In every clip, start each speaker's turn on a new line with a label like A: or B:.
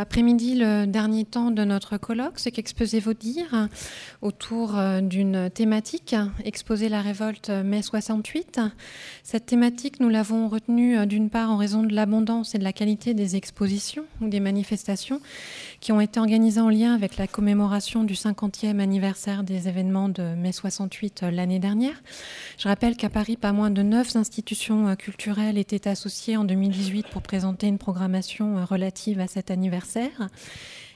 A: après-midi le dernier temps de notre colloque, ce qu'exposez vos dires autour euh, d'une thématique, exposer la révolte mai 68. Cette thématique, nous l'avons retenue euh, d'une part en raison de l'abondance et de la qualité des expositions ou des manifestations qui ont été organisées en lien avec la commémoration du 50e anniversaire des événements de mai 68 euh, l'année dernière. Je rappelle qu'à Paris, pas moins de neuf institutions culturelles étaient associées en 2018 pour présenter une programmation relative à cet anniversaire.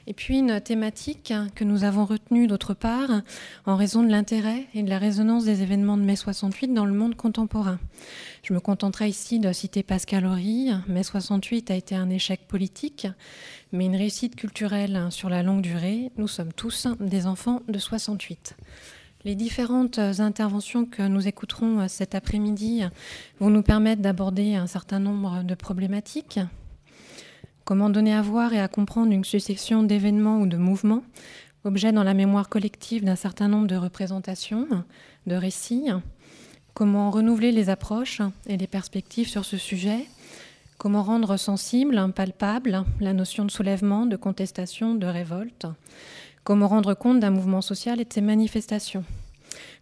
A: Et puis une thématique que nous avons retenue d'autre part en raison de l'intérêt et de la résonance des événements de mai 68 dans le monde contemporain. Je me contenterai ici de citer Pascal Horry. Mai 68 a été un échec politique, mais une réussite culturelle sur la longue durée. Nous sommes tous des enfants de 68. Les différentes interventions que nous écouterons cet après-midi vont nous permettre d'aborder un certain nombre de problématiques Comment donner à voir et à comprendre une succession d'événements ou de mouvements, objets dans la mémoire collective d'un certain nombre de représentations, de récits. Comment renouveler les approches et les perspectives sur ce sujet Comment rendre sensible, palpable la notion de soulèvement, de contestation, de révolte Comment rendre compte d'un mouvement social et de ses manifestations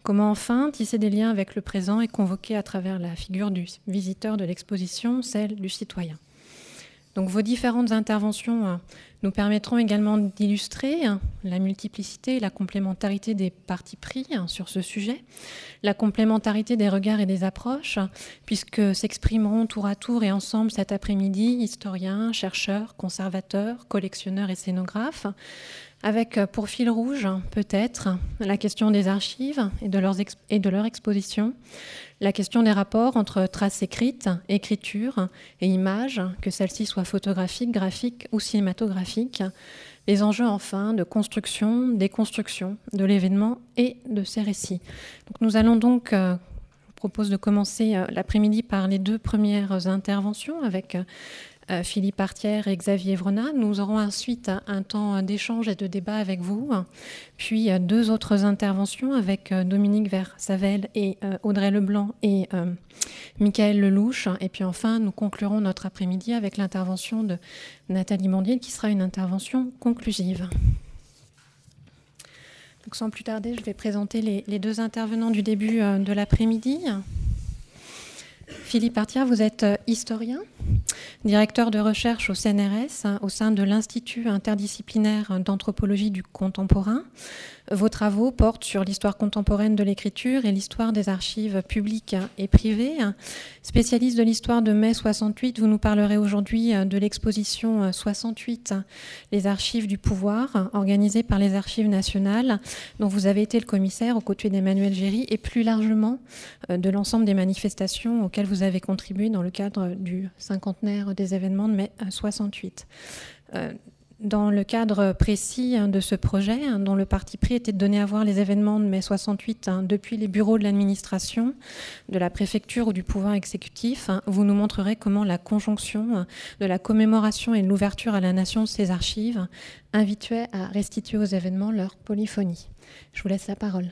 A: Comment enfin tisser des liens avec le présent et convoquer à travers la figure du visiteur de l'exposition celle du citoyen donc vos différentes interventions euh, nous permettront également d'illustrer hein, la multiplicité et la complémentarité des partis pris hein, sur ce sujet, la complémentarité des regards et des approches, puisque s'exprimeront tour à tour et ensemble cet après-midi historiens, chercheurs, conservateurs, collectionneurs et scénographes, avec euh, pour fil rouge peut-être la question des archives et de, leur exposition, la question des rapports entre traces écrites, écriture et images, que celles-ci soient photographiques, graphiques ou cinématographiques, les enjeux enfin de construction, déconstruction de l'événement et de ses récits. Donc nous allons donc, euh, je vous propose de commencer euh, l'après-midi par les deux premières interventions avec Philippe Artière et Xavier Vrenat. Nous aurons ensuite un temps d'échange et de débat avec vous, puis euh, deux autres interventions avec euh, Dominique Versavel et Audrey Leblanc et Michael Lelouch. Et puis enfin, nous conclurons notre après-midi avec l'intervention de Nathalie Mandier qui sera une intervention conclusive. Sans plus tarder, je vais présenter les, les deux intervenants du début de l'après-midi. Philippe Artière, vous êtes historien, directeur de recherche au CNRS, au sein de l'Institut interdisciplinaire d'anthropologie du contemporain. Vos travaux portent sur l'histoire contemporaine de l'écriture et l'histoire des archives publiques et privées. Spécialiste de l'histoire de mai 68, vous nous parlerez aujourd'hui de l'exposition 68, les archives du pouvoir, organisée par les archives nationales, dont vous avez été le commissaire aux côtés d'Emmanuel Géry et plus largement de l'ensemble des manifestations auxquelles vous avez contribué dans le cadre du cinquantenaire des événements de mai 68 dans le cadre précis hein, de ce projet, hein, dont le parti pris était de donner à voir les événements de mai 68 hein, depuis les bureaux de l'administration, de la préfecture ou du pouvoir exécutif, vous nous montrerez comment la conjonction de la commémoration et de l'ouverture à la nation de ces archives invitait à restituer aux événements leur polyphonie. Je vous laisse la parole.